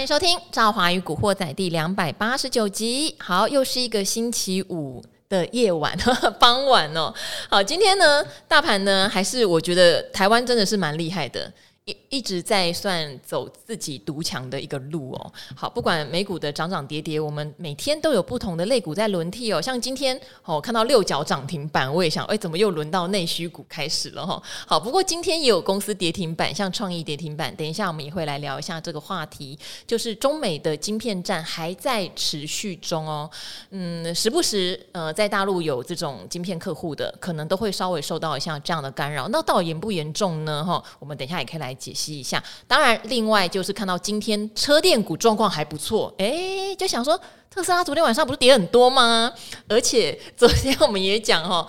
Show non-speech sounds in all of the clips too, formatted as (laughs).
欢迎收听《赵华与古惑仔》第两百八十九集。好，又是一个星期五的夜晚，(laughs) 傍晚哦。好，今天呢，大盘呢，还是我觉得台湾真的是蛮厉害的。一一直在算走自己独强的一个路哦。好，不管美股的涨涨跌跌，我们每天都有不同的类股在轮替哦。像今天哦，看到六角涨停板，我也想，哎，怎么又轮到内需股开始了哈？好，不过今天也有公司跌停板，像创意跌停板。等一下我们也会来聊一下这个话题，就是中美的晶片战还在持续中哦。嗯，时不时呃，在大陆有这种晶片客户的，可能都会稍微受到一下这样的干扰。那到底严不严重呢？哈，我们等一下也可以来。来解析一下，当然，另外就是看到今天车电股状况还不错，哎，就想说特斯拉昨天晚上不是跌很多吗？而且昨天我们也讲哦，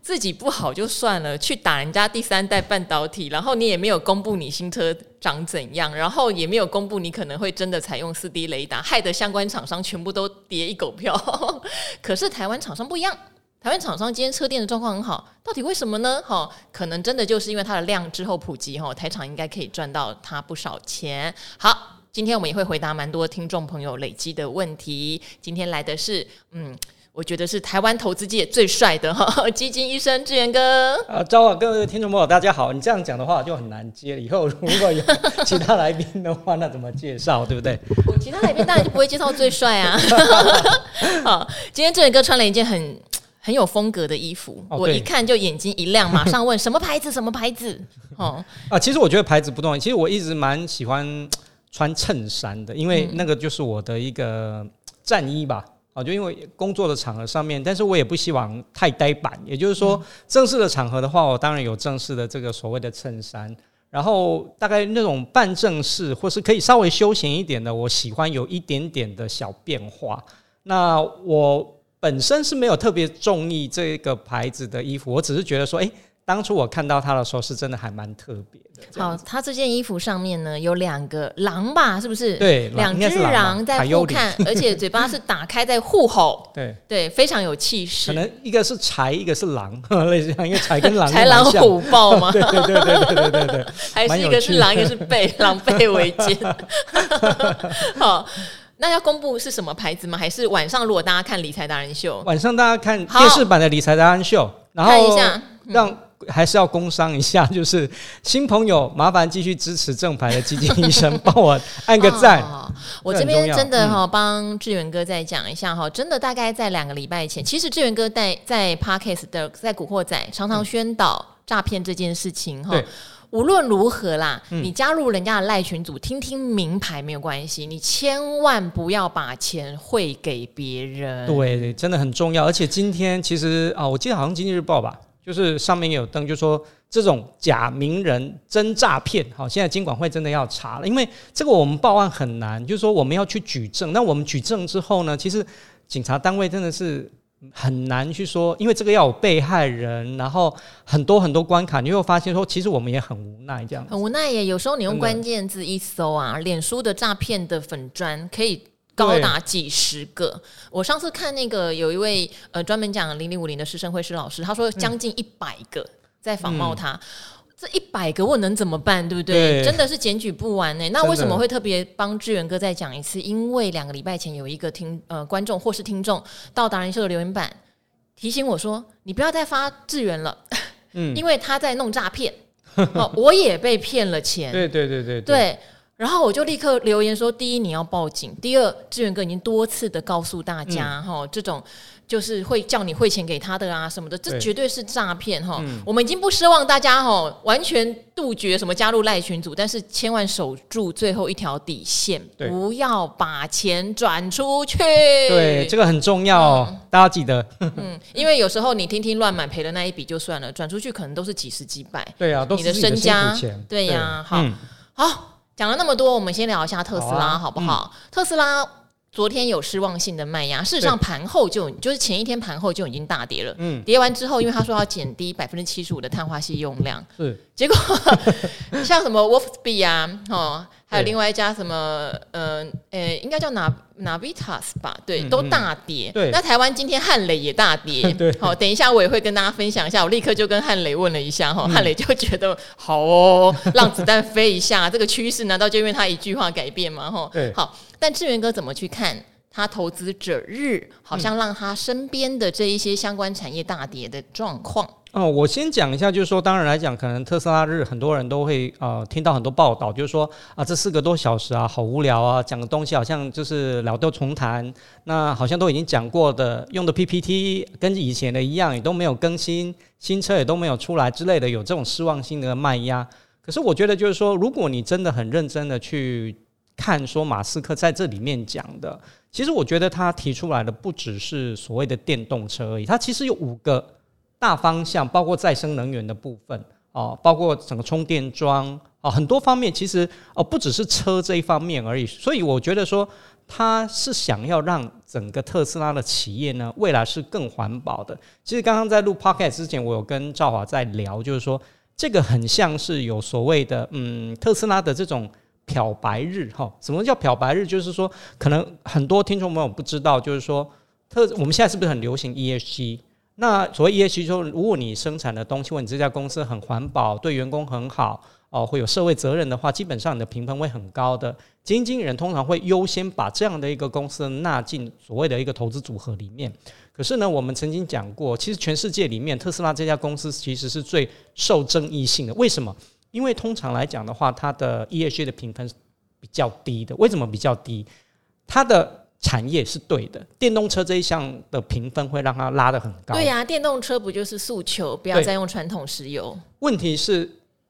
自己不好就算了，去打人家第三代半导体，然后你也没有公布你新车长怎样，然后也没有公布你可能会真的采用四 D 雷达，害得相关厂商全部都跌一狗票。(laughs) 可是台湾厂商不一样。台湾厂商今天车电的状况很好，到底为什么呢？哈，可能真的就是因为它的量之后普及，哈，台厂应该可以赚到它不少钱。好，今天我们也会回答蛮多听众朋友累积的问题。今天来的是，嗯，我觉得是台湾投资界最帅的哈，基金医生志源哥。啊，招啊，各位听众朋友，大家好。你这样讲的话就很难接了。以后如果有其他来宾的话，那怎么介绍，对不对？我其他来宾当然就不会介绍最帅啊。(laughs) 好，今天志源哥穿了一件很。很有风格的衣服，哦、我一看就眼睛一亮，(laughs) 马上问什么牌子？什么牌子？哦啊，其实我觉得牌子不重要。其实我一直蛮喜欢穿衬衫的，因为那个就是我的一个战衣吧。啊，就因为工作的场合上面，但是我也不希望太呆板。也就是说，正式的场合的话，我当然有正式的这个所谓的衬衫。然后大概那种半正式或是可以稍微休闲一点的，我喜欢有一点点的小变化。那我。本身是没有特别中意这个牌子的衣服，我只是觉得说，哎，当初我看到它的时候，是真的还蛮特别的。好，它这件衣服上面呢有两个狼吧，是不是？对，两只狼在互看，(laughs) 而且嘴巴是打开在互吼。对对，非常有气势。可能一个是豺，一个是狼，(laughs) 类似，因为豺跟狼豺狼虎豹嘛？对对对对对对对，还是一个是狼，一个是狈，狼狈为奸。好。那要公布是什么牌子吗？还是晚上如果大家看理财达人秀，晚上大家看电视版的理财达人秀，然后看一下，让还是要工商一下，就是新朋友麻烦继续支持正牌的基金医生，帮我按个 (laughs) 赞。我这边真的哈帮志源哥再讲一下哈，真的大概在两个礼拜前，其实志源哥在在 parkest 的在古惑仔常常宣导诈骗这件事情哈。无论如何啦，嗯、你加入人家的赖群组，听听名牌没有关系，你千万不要把钱汇给别人。对，真的很重要。而且今天其实啊，我记得好像《经济日报》吧，就是上面有登，就说这种假名人真诈骗。好，现在金管会真的要查了，因为这个我们报案很难，就是说我们要去举证。那我们举证之后呢，其实警察单位真的是。很难去说，因为这个要有被害人，然后很多很多关卡，你会发现说，其实我们也很无奈，这样很无奈耶。有时候你用关键字一搜啊，脸书的诈骗的粉砖可以高达几十个。我上次看那个有一位呃专门讲零零五零的师生会师老师，他说将近一百个在仿冒他。嗯这一百个我能怎么办，对不对？对真的是检举不完呢。那为什么会特别帮志源哥再讲一次？因为两个礼拜前有一个听呃观众或是听众到达人秀的留言板提醒我说：“你不要再发志源了，嗯，(laughs) 因为他在弄诈骗。哦”我也被骗了钱。对对对对对。对，然后我就立刻留言说：第一，你要报警；第二，志远哥已经多次的告诉大家，哈、这种。就是会叫你汇钱给他的啊什么的，这绝对是诈骗哈。嗯、我们已经不奢望大家哈完全杜绝什么加入赖群组，但是千万守住最后一条底线，不要把钱转出去。对，这个很重要哦，嗯、大家记得。嗯，因为有时候你听听乱买赔的那一笔就算了，转出去可能都是几十几百。对啊，都是你的身家。对呀、啊，好，嗯、好，讲了那么多，我们先聊一下特斯拉好，不好？嗯、特斯拉。昨天有失望性的卖压，事实上盘后就就是前一天盘后就已经大跌了。嗯，跌完之后，因为他说要减低百分之七十五的碳化系用量，是结果 (laughs) 像什么 Wolfspeed 啊，哦，还有另外一家什么，呃，呃，应该叫 Navitas 吧？对，都大跌。对，那台湾今天汉磊也大跌。(laughs) 对，好，等一下我也会跟大家分享一下。我立刻就跟汉磊问了一下，哈，汉磊就觉得好哦，让子弹飞一下，这个趋势难道就因为他一句话改变吗？哈，对，好，但志源哥怎么去看？他投资者日好像让他身边的这一些相关产业大跌的状况。哦，我先讲一下，就是说，当然来讲，可能特斯拉日很多人都会呃听到很多报道，就是说啊，这四个多小时啊，好无聊啊，讲的东西好像就是老调重弹，那好像都已经讲过的，用的 PPT 跟以前的一样，也都没有更新，新车也都没有出来之类的，有这种失望性的卖压。可是我觉得，就是说，如果你真的很认真的去看，说马斯克在这里面讲的。其实我觉得他提出来的不只是所谓的电动车而已，他其实有五个大方向，包括再生能源的部分哦，包括整个充电桩哦，很多方面其实哦不只是车这一方面而已。所以我觉得说他是想要让整个特斯拉的企业呢，未来是更环保的。其实刚刚在录 Podcast 之前，我有跟赵华在聊，就是说这个很像是有所谓的嗯特斯拉的这种。漂白日哈，什么叫漂白日？就是说，可能很多听众朋友不知道，就是说，特我们现在是不是很流行 ESG？那所谓 ESG，说如果你生产的东西或你这家公司很环保，对员工很好，哦，会有社会责任的话，基本上你的评分会很高的。基金经理人通常会优先把这样的一个公司纳进所谓的一个投资组合里面。可是呢，我们曾经讲过，其实全世界里面，特斯拉这家公司其实是最受争议性的。为什么？因为通常来讲的话，它的 ESG 的评分是比较低的。为什么比较低？它的产业是对的，电动车这一项的评分会让它拉得很高。对呀、啊，电动车不就是诉求不要再用传统石油？问题是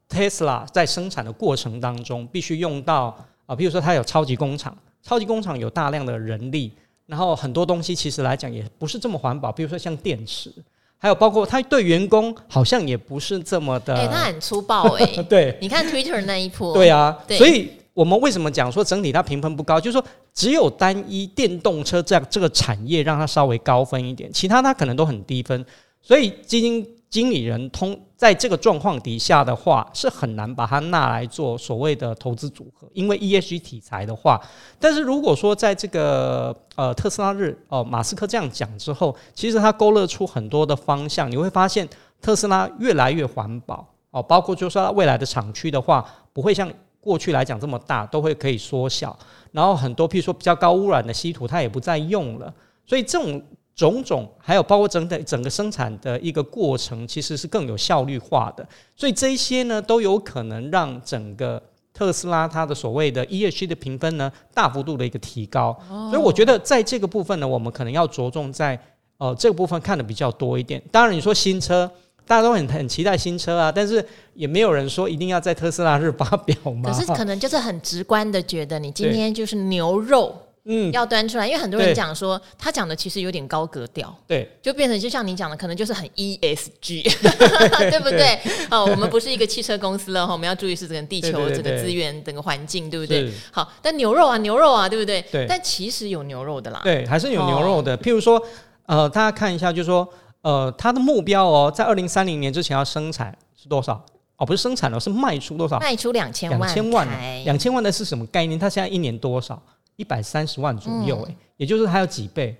，Tesla 在生产的过程当中必须用到啊，比如说它有超级工厂，超级工厂有大量的人力，然后很多东西其实来讲也不是这么环保，比如说像电池。还有包括他对员工好像也不是这么的，哎、欸，他很粗暴哎、欸。(laughs) 对，你看 Twitter 那一波。(laughs) 对啊，對，所以我们为什么讲说整体它评分不高？就是说只有单一电动车这样这个产业让它稍微高分一点，其他它可能都很低分。所以基金经理人通在这个状况底下的话，是很难把它纳来做所谓的投资组合，因为 ESG 题材的话。但是如果说在这个呃特斯拉日哦，马斯克这样讲之后，其实他勾勒出很多的方向，你会发现特斯拉越来越环保哦，包括就是说未来的厂区的话，不会像过去来讲这么大，都会可以缩小。然后很多譬如说比较高污染的稀土，它也不再用了。所以这种。种种，还有包括整体整个生产的一个过程，其实是更有效率化的。所以这些呢，都有可能让整个特斯拉它的所谓的 ESG 的评分呢，大幅度的一个提高。所以我觉得在这个部分呢，我们可能要着重在呃这个部分看的比较多一点。当然，你说新车，大家都很很期待新车啊，但是也没有人说一定要在特斯拉日发表嘛。(laughs) 可是可能就是很直观的觉得，你今天就是牛肉。嗯，要端出来，因为很多人讲说他讲的其实有点高格调，对，就变成就像你讲的，可能就是很 ESG，(laughs) 对不对？哦，我们不是一个汽车公司了哈，(laughs) 我们要注意是整个地球、整个资源、整个环境，对不对？好，但牛肉啊，牛肉啊，对不对？对，但其实有牛肉的啦，对，还是有牛肉的。譬如说，呃，大家看一下，就是说，呃，它的目标哦，在二零三零年之前要生产是多少？哦，不是生产了，是卖出多少？卖出两千万，两千万，两千万的是什么概念？它现在一年多少？一百三十万左右，哎、嗯，也就是还有几倍，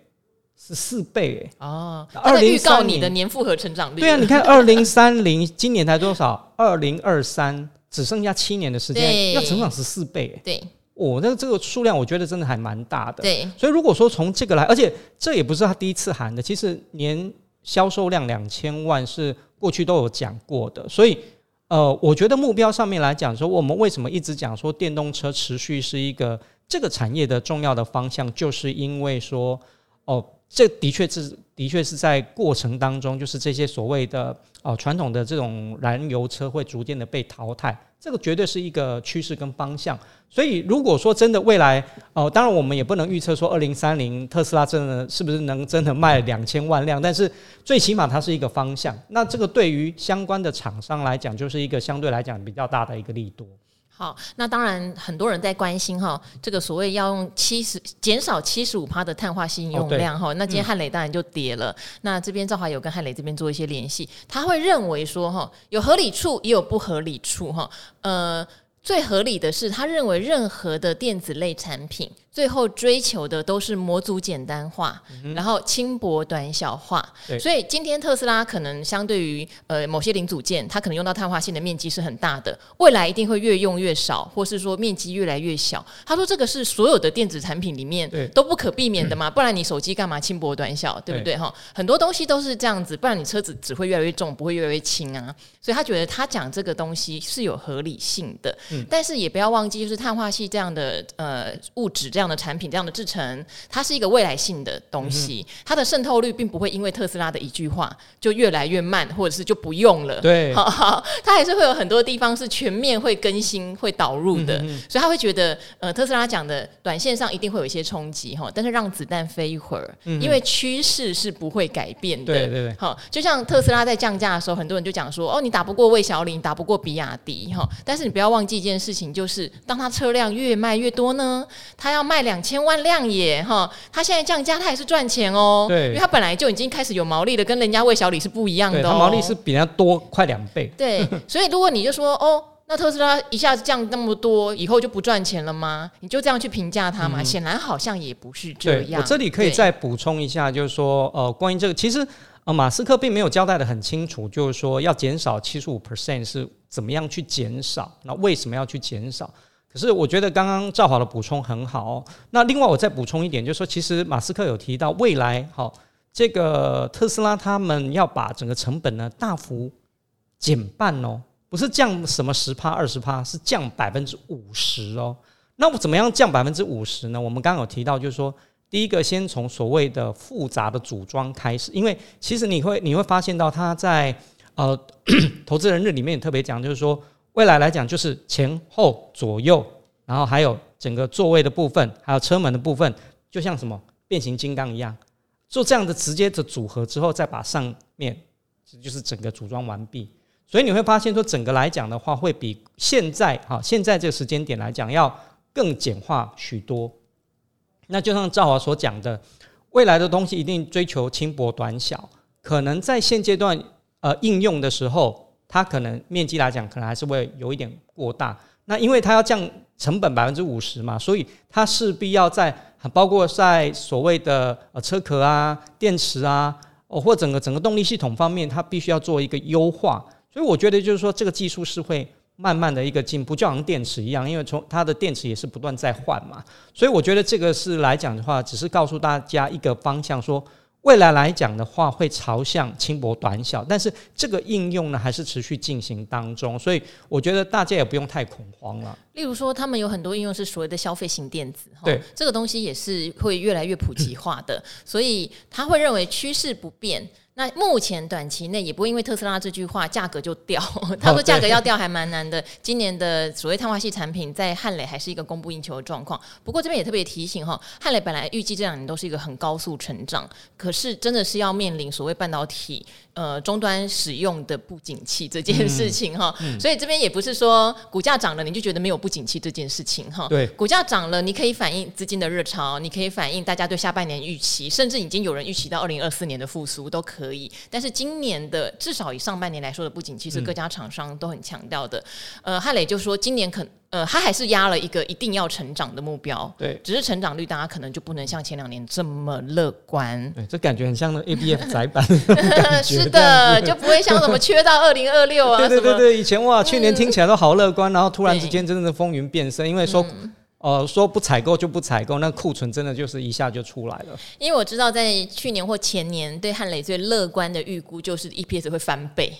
十四倍，哎，哦，二零预告你的年复合成长率。对啊，(laughs) 你看二零三零今年才多少？二零二三只剩下七年的时间，要成长十四倍，哎，对，哦，那这个数量我觉得真的还蛮大的，对。所以如果说从这个来，而且这也不是他第一次喊的，其实年销售量两千万是过去都有讲过的，所以。呃，我觉得目标上面来讲说，我们为什么一直讲说电动车持续是一个这个产业的重要的方向，就是因为说，哦，这的确是的确是在过程当中，就是这些所谓的哦传统的这种燃油车会逐渐的被淘汰。这个绝对是一个趋势跟方向，所以如果说真的未来，哦、当然我们也不能预测说二零三零特斯拉真的是不是能真的卖两千万辆，但是最起码它是一个方向。那这个对于相关的厂商来讲，就是一个相对来讲比较大的一个利多。好，那当然很多人在关心哈，这个所谓要用七十减少七十五趴的碳化锌用量哈，哦、那今天汉磊当然就跌了。嗯、那这边赵华有跟汉磊这边做一些联系，他会认为说哈，有合理处也有不合理处哈，呃。最合理的是，他认为任何的电子类产品。最后追求的都是模组简单化，嗯、然后轻薄短小化。所以今天特斯拉可能相对于呃某些零组件，它可能用到碳化矽的面积是很大的，未来一定会越用越少，或是说面积越来越小。他说这个是所有的电子产品里面都不可避免的嘛，不然你手机干嘛轻薄短小，对不对哈？很多东西都是这样子，不然你车子只会越来越重，不会越来越轻啊。所以他觉得他讲这个东西是有合理性的，嗯、但是也不要忘记，就是碳化系这样的呃物质这样的产品这样的制成，它是一个未来性的东西，嗯、它的渗透率并不会因为特斯拉的一句话就越来越慢，或者是就不用了。对，(laughs) 好好，它还是会有很多地方是全面会更新、会导入的，嗯、所以他会觉得，呃，特斯拉讲的短线上一定会有一些冲击哈，但是让子弹飞一会儿，嗯、因为趋势是不会改变的。对对对，好，就像特斯拉在降价的时候，很多人就讲说，哦，你打不过魏小李，打不过比亚迪哈，但是你不要忘记一件事情，就是当它车辆越卖越多呢，它要卖两。千万辆耶哈，他现在降价，他也是赚钱哦。对，因为他本来就已经开始有毛利了，跟人家魏小李是不一样的毛利是比人家多快两倍。对，(laughs) 所以如果你就说哦，那特斯拉一下子降那么多，以后就不赚钱了吗？你就这样去评价它嘛？显、嗯、然好像也不是这样。我这里可以再补充一下，就是说呃，关于这个，其实呃，马斯克并没有交代的很清楚，就是说要减少七十五 percent 是怎么样去减少，那为什么要去减少？可是我觉得刚刚赵华的补充很好哦。那另外我再补充一点，就是说，其实马斯克有提到未来，好，这个特斯拉他们要把整个成本呢大幅减半哦，不是降什么十趴二十趴，是降百分之五十哦。那我怎么样降百分之五十呢？我们刚刚有提到，就是说，第一个先从所谓的复杂的组装开始，因为其实你会你会发现到他在呃 (clears throat) 投资人日里面也特别讲，就是说。未来来讲，就是前后左右，然后还有整个座位的部分，还有车门的部分，就像什么变形金刚一样，做这样的直接的组合之后，再把上面就是整个组装完毕。所以你会发现说，整个来讲的话，会比现在哈现在这个时间点来讲要更简化许多。那就像赵华所讲的，未来的东西一定追求轻薄短小，可能在现阶段呃应用的时候。它可能面积来讲，可能还是会有一点过大。那因为它要降成本百分之五十嘛，所以它势必要在包括在所谓的呃车壳啊、电池啊，哦或整个整个动力系统方面，它必须要做一个优化。所以我觉得就是说，这个技术是会慢慢的一个进步，就好像电池一样，因为从它的电池也是不断在换嘛。所以我觉得这个是来讲的话，只是告诉大家一个方向说。未来来讲的话，会朝向轻薄短小，但是这个应用呢，还是持续进行当中，所以我觉得大家也不用太恐慌了。例如说，他们有很多应用是所谓的消费型电子，对，这个东西也是会越来越普及化的，所以他会认为趋势不变。那目前短期内也不会因为特斯拉这句话价格就掉，(laughs) 他说价格要掉还蛮难的。今年的所谓碳化系产品在汉磊还是一个供不应求的状况。不过这边也特别提醒哈，汉磊本来预计这两年都是一个很高速成长，可是真的是要面临所谓半导体呃终端使用的不景气这件事情哈。所以这边也不是说股价涨了你就觉得没有不景气这件事情哈。对，股价涨了你可以反映资金的热潮，你可以反映大家对下半年预期，甚至已经有人预期到二零二四年的复苏都可以。可以，但是今年的至少以上半年来说的不景气，是各家厂商都很强调的。嗯、呃，汉磊就说今年可呃，他还是压了一个一定要成长的目标。对，只是成长率大家可能就不能像前两年这么乐观。对，这感觉很像那 A B F 载板。(laughs) (laughs) 是的，(laughs) 就不会像什么缺到二零二六啊。对对对对，以前哇，去年听起来都好乐观，嗯、然后突然之间真的风云变色，因为说。嗯呃，说不采购就不采购，那库存真的就是一下就出来了。因为我知道，在去年或前年，对汉磊最乐观的预估就是 EPS 会翻倍，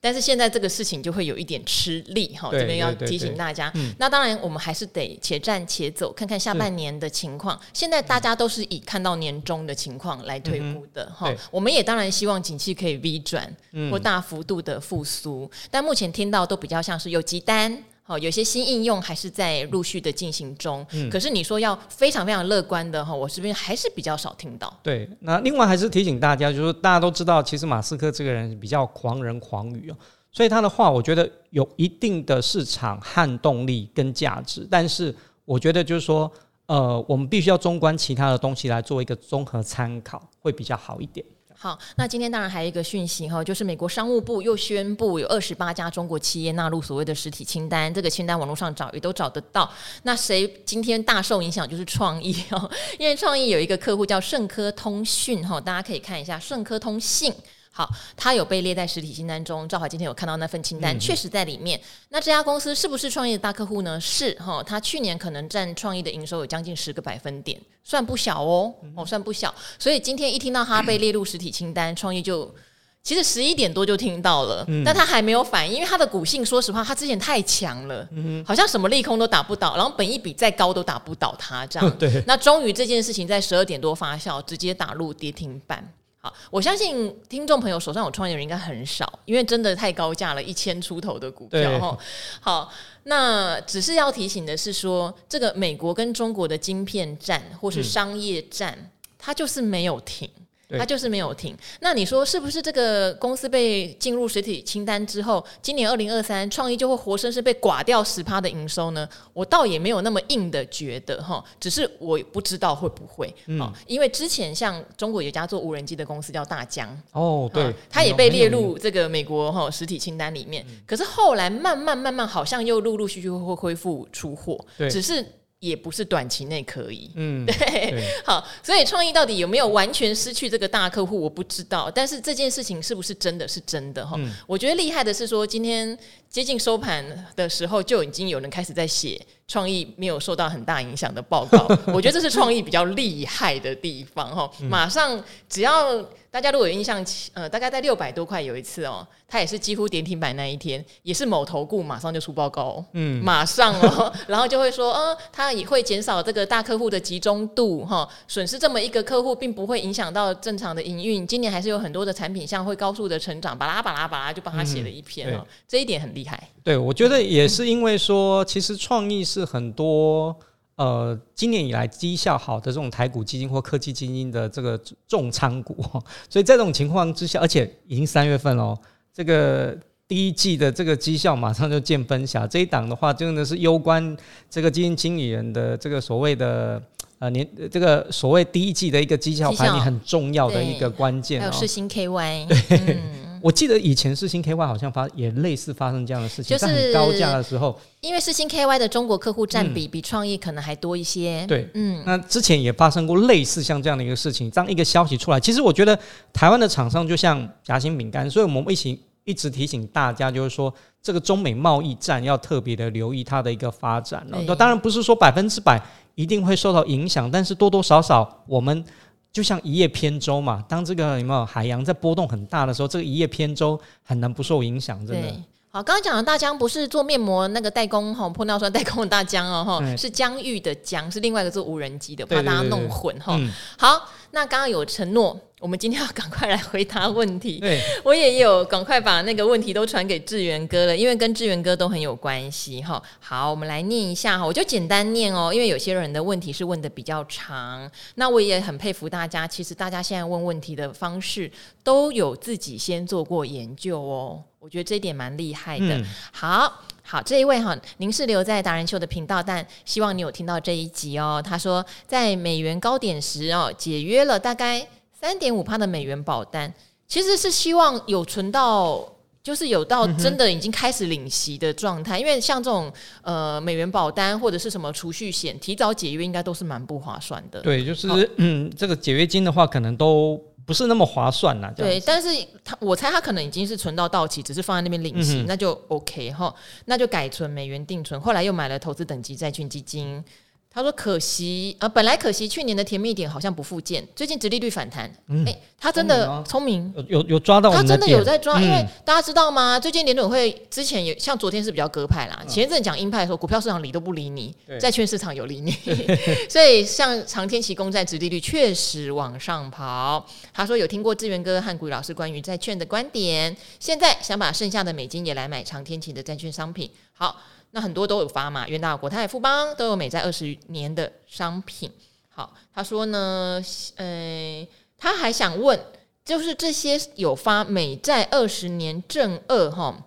但是现在这个事情就会有一点吃力哈。这边要提醒大家，那当然我们还是得且战且走，看看下半年的情况。现在大家都是以看到年终的情况来推估的哈。我们也当然希望景气可以 V 转或大幅度的复苏，但目前听到都比较像是有急单。好，有些新应用还是在陆续的进行中。嗯，可是你说要非常非常乐观的哈，我这边还是比较少听到。对，那另外还是提醒大家，就是大家都知道，其实马斯克这个人比较狂人狂语哦，所以他的话我觉得有一定的市场撼动力跟价值。但是我觉得就是说，呃，我们必须要综观其他的东西来做一个综合参考，会比较好一点。好，那今天当然还有一个讯息哈，就是美国商务部又宣布有二十八家中国企业纳入所谓的实体清单，这个清单网络上找也都找得到。那谁今天大受影响就是创意哈，因为创意有一个客户叫盛科通讯哈，大家可以看一下盛科通信。好，它有被列在实体清单中。赵华今天有看到那份清单，确实在里面。那这家公司是不是创业的大客户呢？是哈，它去年可能占创意的营收有将近十个百分点，算不小哦，哦，算不小。所以今天一听到它被列入实体清单，创意就其实十一点多就听到了，但他还没有反应，因为他的股性，说实话，他之前太强了，好像什么利空都打不倒，然后本一比再高都打不倒他这样。(laughs) 对，那终于这件事情在十二点多发酵，直接打入跌停板。好，我相信听众朋友手上有创业人应该很少，因为真的太高价了，一千出头的股票哈。好，那只是要提醒的是说，这个美国跟中国的晶片战或是商业战，嗯、它就是没有停。它就是没有停。那你说是不是这个公司被进入实体清单之后，今年二零二三创意就会活生生被刮掉十趴的营收呢？我倒也没有那么硬的觉得哈，只是我不知道会不会。嗯，因为之前像中国有一家做无人机的公司叫大疆哦，对，它也被列入这个美国哈实体清单里面。可是后来慢慢慢慢，好像又陆陆续续会恢复出货，只是。也不是短期内可以，嗯，对，对 (laughs) 好，所以创意到底有没有完全失去这个大客户，我不知道。但是这件事情是不是真的是真的哈？嗯、我觉得厉害的是说，今天接近收盘的时候，就已经有人开始在写创意没有受到很大影响的报告。(laughs) 我觉得这是创意比较厉害的地方哈。马上只要。大家如果有印象，呃，大概在六百多块有一次哦，它也是几乎跌停板那一天，也是某投顾马上就出报告，嗯，马上哦，(laughs) 然后就会说，呃，它也会减少这个大客户的集中度哈，损失这么一个客户，并不会影响到正常的营运，今年还是有很多的产品项会高速的成长，巴拉巴拉巴拉就帮他写了一篇哦，这一点很厉害。对，我觉得也是因为说，其实创意是很多。呃，今年以来绩效好的这种台股基金或科技基金的这个重仓股，(laughs) 所以在这种情况之下，而且已经三月份了，这个第一季的这个绩效马上就见分晓。这一档的话，真的是攸关这个基金经理人的这个所谓的呃年这个所谓第一季的一个绩效排名很重要的一个关键。还有世新 KY，(laughs) 对。嗯我记得以前世星 KY 好像发也类似发生这样的事情，就是很高价的时候，因为世星 KY 的中国客户占比比创意可能还多一些。对，嗯，那之前也发生过类似像这样的一个事情，当一个消息出来，其实我觉得台湾的厂商就像夹心饼干，所以我们一起一直提醒大家，就是说这个中美贸易战要特别的留意它的一个发展了。那当然不是说百分之百一定会受到影响，但是多多少少我们。就像一叶扁舟嘛，当这个有没有海洋在波动很大的时候，这个一叶扁舟很难不受影响，真的。好，刚刚讲的大疆不是做面膜那个代工哈，玻尿酸代工的大疆哦哈，嗯、是疆域的疆，是另外一个做无人机的，怕大家弄混哈。好，那刚刚有承诺。我们今天要赶快来回答问题。对，我也有赶快把那个问题都传给志源哥了，因为跟志源哥都很有关系哈。好，我们来念一下哈，我就简单念哦，因为有些人的问题是问的比较长。那我也很佩服大家，其实大家现在问问题的方式都有自己先做过研究哦，我觉得这一点蛮厉害的。嗯、好好，这一位哈，您是留在达人秀的频道，但希望你有听到这一集哦。他说，在美元高点时哦，解约了大概。三点五帕的美元保单，其实是希望有存到，就是有到真的已经开始领息的状态。嗯、因为像这种呃美元保单或者是什么储蓄险，提早解约应该都是蛮不划算的。对，就是好嗯，(clears throat) 这个解约金的话，可能都不是那么划算呐。对，但是他我猜他可能已经是存到到期，只是放在那边领息，嗯、那就 OK 哈，那就改存美元定存。后来又买了投资等级债券基金。他说：“可惜，呃，本来可惜，去年的甜蜜点好像不复见。最近殖利率反弹，哎、嗯欸，他真的聪明，有有抓到他真的有在抓。嗯、因为大家知道吗？最近联准会之前有，像昨天是比较鸽派啦。前一阵讲鹰派的时候，股票市场理都不理你，债券市场有理你。(laughs) 所以像长天期公债殖利率确实往上跑。他说有听过志源哥和股鱼老师关于债券的观点，现在想把剩下的美金也来买长天期的债券商品。好。”那很多都有发嘛，元大、国泰、富邦都有美债二十年的商品。好，他说呢，呃，他还想问，就是这些有发美债二十年正二哈，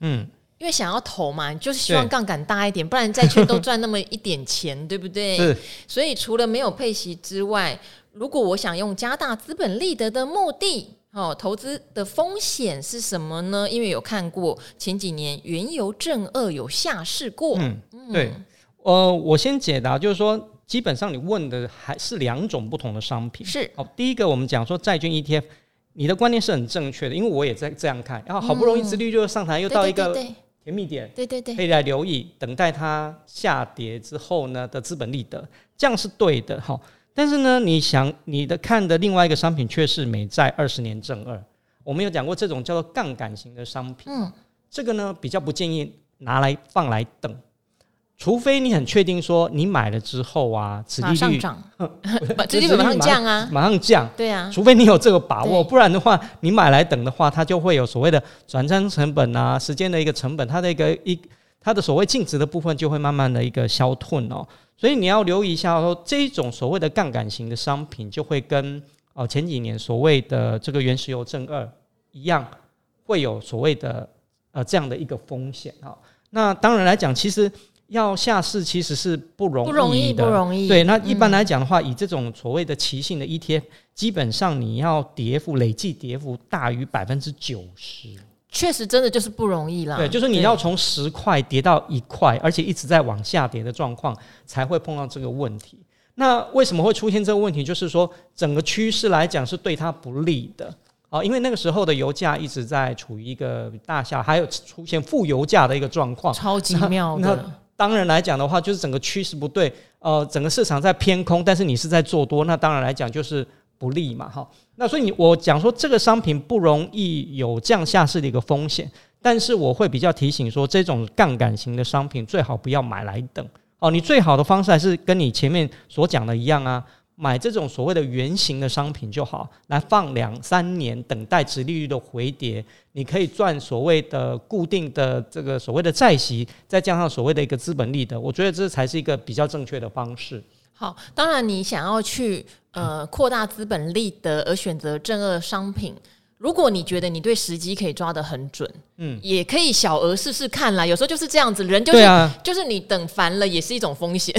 嗯，因为想要投嘛，就是希望杠杆大一点，不然债券都赚那么一点钱，对不对？是。所以除了没有配息之外，如果我想用加大资本利得的目的，哦，投资的风险是什么呢？因为有看过前几年原油正二有下市过。嗯，对，呃，我先解答，就是说，基本上你问的还是两种不同的商品。是，好，第一个我们讲说债券 ETF，你的观念是很正确的，因为我也在这样看，然后好不容易殖利率就上台，又到一个甜蜜点，对对对，可以来留意，等待它下跌之后呢的资本利得，这样是对的，哈。但是呢，你想你的看的另外一个商品却是美债二十年正二，我们有讲过这种叫做杠杆型的商品，嗯，这个呢比较不建议拿来放来等，除非你很确定说你买了之后啊，殖利率马上涨，(laughs) (laughs) 殖利率马上降啊，马上降，对啊，除非你有这个把握，不然的话，你买来等的话，它就会有所谓的转仓成本啊，时间的一个成本，它的一个一它的所谓净值的部分就会慢慢的一个消退哦。所以你要留意一下，说这种所谓的杠杆型的商品，就会跟哦前几年所谓的这个原石油正二一样，会有所谓的呃这样的一个风险啊。那当然来讲，其实要下市其实是不容易的，不容易，不容易。对，那一般来讲的话，以这种所谓的期性的 ETF，基本上你要跌幅累计跌幅大于百分之九十。确实，真的就是不容易啦。对，就是你要从十块跌到一块，而且一直在往下跌的状况，才会碰到这个问题。那为什么会出现这个问题？就是说，整个趋势来讲是对它不利的啊，因为那个时候的油价一直在处于一个大下，还有出现负油价的一个状况，超级妙 (laughs) 的。那当然来讲的话，就是整个趋势不对，呃，整个市场在偏空，但是你是在做多，那当然来讲就是。不利嘛，哈，那所以你我讲说这个商品不容易有降下市的一个风险，但是我会比较提醒说，这种杠杆型的商品最好不要买来等哦，你最好的方式还是跟你前面所讲的一样啊，买这种所谓的原型的商品就好，来放两三年，等待殖利率的回跌，你可以赚所谓的固定的这个所谓的债息，再加上所谓的一个资本利得，我觉得这才是一个比较正确的方式。好，当然你想要去呃扩大资本利得而选择正二商品，如果你觉得你对时机可以抓得很准。嗯，也可以小额试试看啦。有时候就是这样子，人就是、啊、就是你等烦了也是一种风险，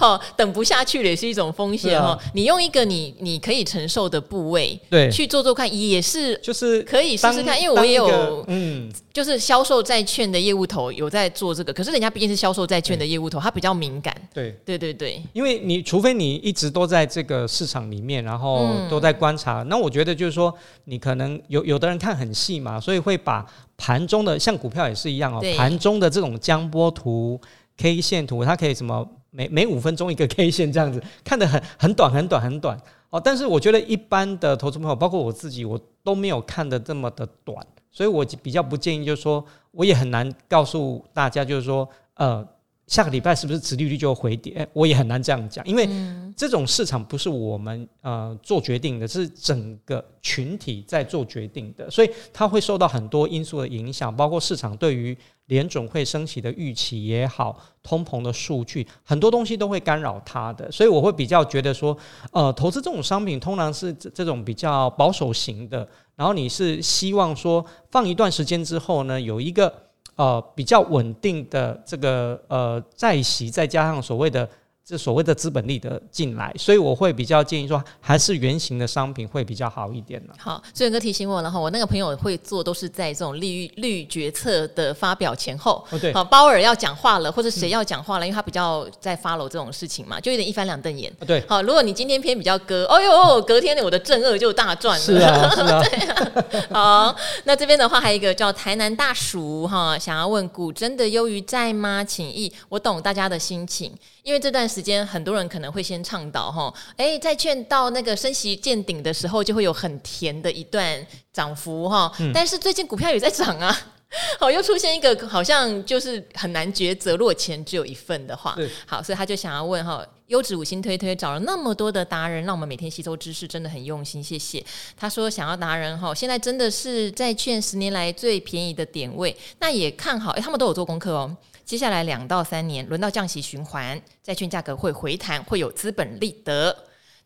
好，(laughs) 等不下去了也是一种风险哈。你用一个你你可以承受的部位，对，去做做看也是，就是可以试试看。因为我也有，嗯，就是销售债券的业务头有在做这个，可是人家毕竟是销售债券的业务头，他比较敏感。对，对对对，因为你除非你一直都在这个市场里面，然后都在观察，嗯、那我觉得就是说，你可能有有的人看很细嘛，所以会把。盘中的像股票也是一样哦，盘中的这种江波图、K 线图，它可以什么每每五分钟一个 K 线这样子，看得很很短很短很短哦。但是我觉得一般的投资朋友，包括我自己，我都没有看得这么的短，所以我比较不建议，就是说我也很难告诉大家，就是说呃。下个礼拜是不是殖利率就会回跌？我也很难这样讲，因为这种市场不是我们呃做决定的，是整个群体在做决定的，所以它会受到很多因素的影响，包括市场对于联准会升息的预期也好，通膨的数据，很多东西都会干扰它的。所以我会比较觉得说，呃，投资这种商品通常是这种比较保守型的，然后你是希望说放一段时间之后呢，有一个。呃，比较稳定的这个呃在席，再加上所谓的。这所谓的资本利的进来，所以我会比较建议说，还是圆形的商品会比较好一点呢。好，志远哥提醒我了哈，我那个朋友会做，都是在这种利率决策的发表前后。哦，对。好，鲍尔要讲话了，或者谁要讲话了，嗯，因为他比较在 follow 这种事情嘛，就有点一翻两瞪眼。对。好，如果你今天偏比较割，哦呦，隔天我的正二就大赚了。是啊，是啊。(laughs) 对啊。好，那这边的话还有一个叫台南大叔哈，想要问股真的优于债吗？请益。我懂大家的心情。因为这段时间很多人可能会先倡导哈，哎，债券到那个升息见顶的时候，就会有很甜的一段涨幅哈。但是最近股票也在涨啊，(laughs) 好，又出现一个好像就是很难抉择，如果钱只有一份的话，好，所以他就想要问哈，优质五星推推找了那么多的达人，让我们每天吸收知识，真的很用心，谢谢。他说想要达人哈，现在真的是债券十年来最便宜的点位，那也看好，哎，他们都有做功课哦。接下来两到三年轮到降息循环，债券价格会回弹，会有资本利得。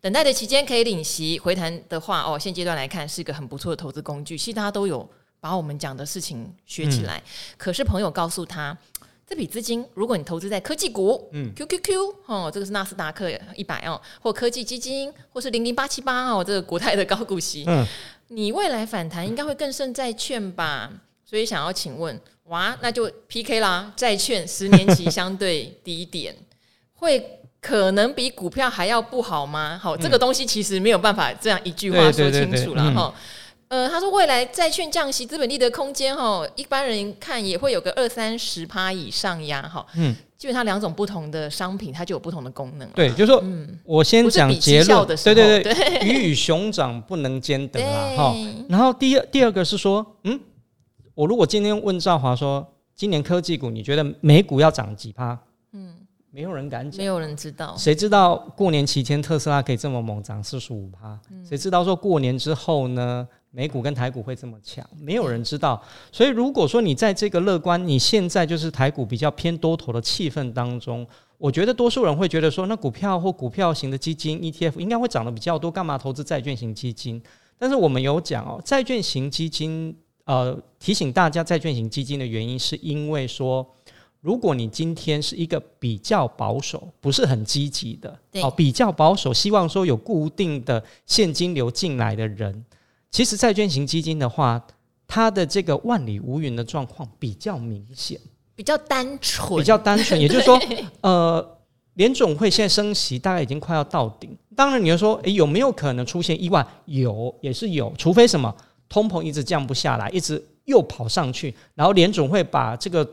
等待的期间可以领息，回弹的话哦，现阶段来看是一个很不错的投资工具。其实大家都有把我们讲的事情学起来。嗯、可是朋友告诉他，这笔资金如果你投资在科技股，嗯，QQQ 哦，这个是纳斯达克一百哦，或科技基金，或是零零八七八哦，这个国泰的高股息，嗯，(laughs) 你未来反弹应该会更胜债券吧？所以想要请问，哇，那就 PK 啦，债券十年期相对低点，会可能比股票还要不好吗？好，这个东西其实没有办法这样一句话说清楚了哈。呃，他说未来债券降息资本利得空间哈，一般人看也会有个二三十趴以上呀哈。嗯，基本上两种不同的商品，它就有不同的功能。对，就是说，嗯，我先讲结论。对对对，鱼与熊掌不能兼得啊哈。然后第二第二个是说，嗯，我如果今天问赵华说，今年科技股你觉得美股要涨几趴？嗯，没有人敢讲，没有人知道。谁知道过年期间特斯拉可以这么猛涨四十五趴？谁知道说过年之后呢？美股跟台股会这么强，没有人知道。所以如果说你在这个乐观，你现在就是台股比较偏多头的气氛当中，我觉得多数人会觉得说，那股票或股票型的基金 ETF 应该会涨得比较多，干嘛投资债券型基金？但是我们有讲哦，债券型基金，呃，提醒大家债券型基金的原因，是因为说，如果你今天是一个比较保守，不是很积极的，哦，比较保守，希望说有固定的现金流进来的人。其实债券型基金的话，它的这个万里无云的状况比较明显，比较单纯，比较单纯。也就是说，(laughs) 呃，联总会现在升息大概已经快要到顶。当然，你要说，诶，有没有可能出现意外？有，也是有。除非什么通膨一直降不下来，一直又跑上去，然后联总会把这个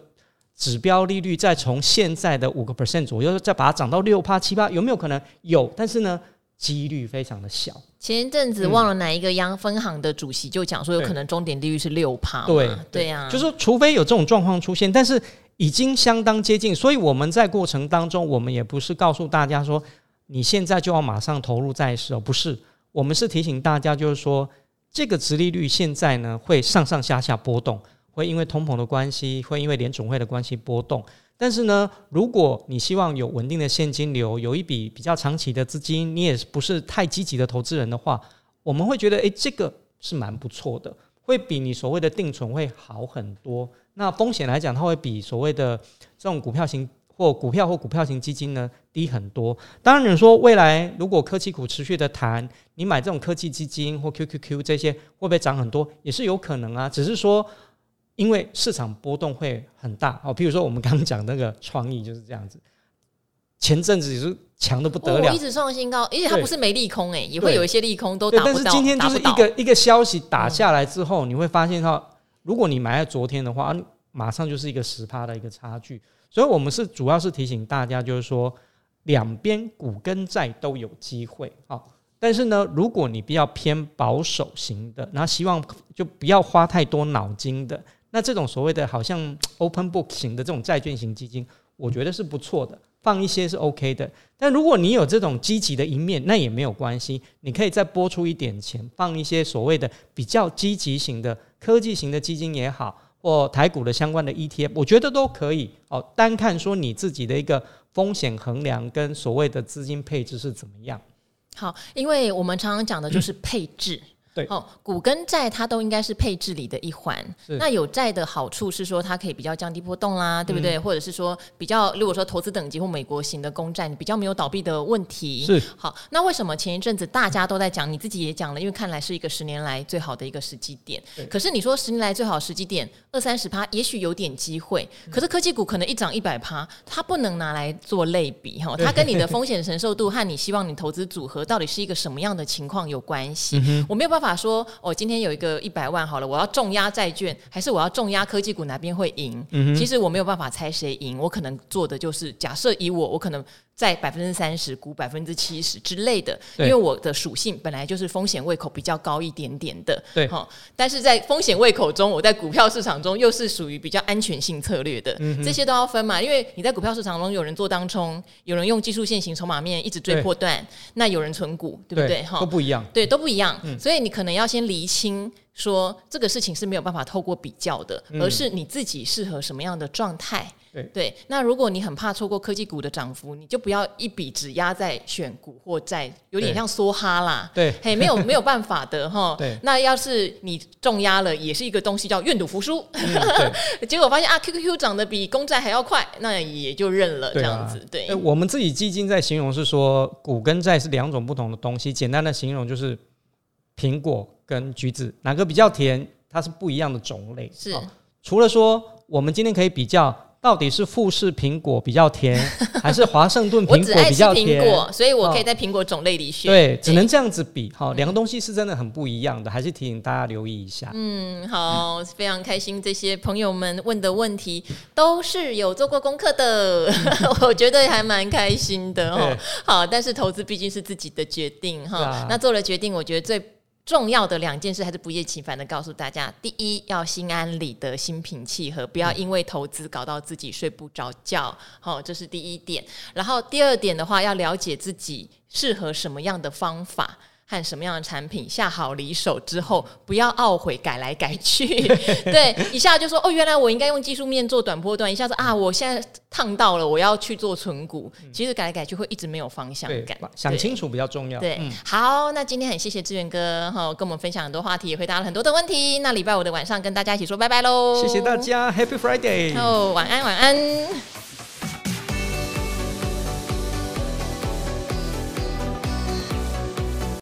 指标利率再从现在的五个 percent 左右，再把它涨到六趴七趴，有没有可能？有，但是呢，几率非常的小。前一阵子忘了哪一个央分行的主席就讲说，有可能终点利率是六趴。对对呀，就是说，除非有这种状况出现，但是已经相当接近。所以我们在过程当中，我们也不是告诉大家说你现在就要马上投入债市哦，不是，我们是提醒大家，就是说这个殖利率现在呢会上上下下波动，会因为通膨的关系，会因为联总会的关系波动。但是呢，如果你希望有稳定的现金流，有一笔比较长期的资金，你也不是太积极的投资人的话，我们会觉得，诶，这个是蛮不错的，会比你所谓的定存会好很多。那风险来讲，它会比所谓的这种股票型或股票或股票型基金呢低很多。当然，你说未来如果科技股持续的弹，你买这种科技基金或 QQQ 这些会不会涨很多，也是有可能啊。只是说。因为市场波动会很大哦，比如说我们刚刚讲那个创意就是这样子，前阵子也是强的不得了，哦、一直创新高，而且它不是没利空诶，也会有一些利空都打不到。但是今天就是一个一个消息打下来之后，你会发现哈，如果你买在昨天的话，马上就是一个十趴的一个差距。所以我们是主要是提醒大家，就是说两边股跟债都有机会啊。但是呢，如果你比较偏保守型的，然后希望就不要花太多脑筋的。那这种所谓的好像 (tsk) open book 型的这种债券型基金，我觉得是不错的，放一些是 OK 的。但如果你有这种积极的一面，那也没有关系，你可以再拨出一点钱，放一些所谓的比较积极型的科技型的基金也好，或台股的相关的 ETF，我觉得都可以。哦，单看说你自己的一个风险衡量跟所谓的资金配置是怎么样。好，因为我们常常讲的就是配置。对哦，股跟债它都应该是配置里的一环。那有债的好处是说，它可以比较降低波动啦，对不对？嗯、或者是说，比较如果说投资等级或美国型的公债，你比较没有倒闭的问题。是好，那为什么前一阵子大家都在讲，你自己也讲了，因为看来是一个十年来最好的一个时机点。可是你说十年来最好时机点二三十趴，也许有点机会。可是科技股可能一涨一百趴，它不能拿来做类比哈。它跟你的风险承受度和你希望你投资组合到底是一个什么样的情况有关系。嗯、我没有办法。法说，哦今天有一个一百万好了，我要重压债券，还是我要重压科技股，哪边会赢？嗯、其实我没有办法猜谁赢，我可能做的就是假设以我，我可能。在百分之三十，股百分之七十之类的，因为我的属性本来就是风险胃口比较高一点点的，对哈。但是在风险胃口中，我在股票市场中又是属于比较安全性策略的，嗯、这些都要分嘛。因为你在股票市场中，有人做当冲，有人用技术线型筹码面一直追破段，那有人存股，对不对？哈，都不一样，对，都不一样。嗯、所以你可能要先厘清说这个事情是没有办法透过比较的，嗯、而是你自己适合什么样的状态。对对，那如果你很怕错过科技股的涨幅，你就不要一笔只压在选股或债，有点像梭哈啦。对，嘿，没有没有办法的 (laughs) 哈。对，那要是你重压了，也是一个东西叫愿赌服输。嗯、(laughs) 结果发现啊，QQQ 涨得比公债还要快，那也就认了这样子。对，我们自己基金在形容是说，股跟债是两种不同的东西。简单的形容就是，苹果跟橘子哪个比较甜，它是不一样的种类。是、哦，除了说我们今天可以比较。到底是富士苹果比较甜，(laughs) 还是华盛顿苹果比较甜？我只爱吃苹果，所以我可以在苹果种类里选。哦、对，只能这样子比。哈，两个东西是真的很不一样的，还是提醒大家留意一下。嗯，好，嗯、非常开心，这些朋友们问的问题都是有做过功课的，(laughs) 我觉得还蛮开心的哦。好，但是投资毕竟是自己的决定哈。啊、那做了决定，我觉得最。重要的两件事还是不厌其烦的告诉大家：第一，要心安理得、心平气和，不要因为投资搞到自己睡不着觉。好，这是第一点。然后第二点的话，要了解自己适合什么样的方法。看什么样的产品，下好离手之后，不要懊悔改来改去。(laughs) 对，一下就说哦，原来我应该用技术面做短波段，一下子啊，我现在烫到了，我要去做存股。其实改来改去会一直没有方向感，想清楚比较重要。对，嗯、好，那今天很谢谢志远哥哈，跟我们分享很多话题，也回答了很多的问题。那礼拜五的晚上跟大家一起说拜拜喽，谢谢大家，Happy Friday，哦，晚安，晚安。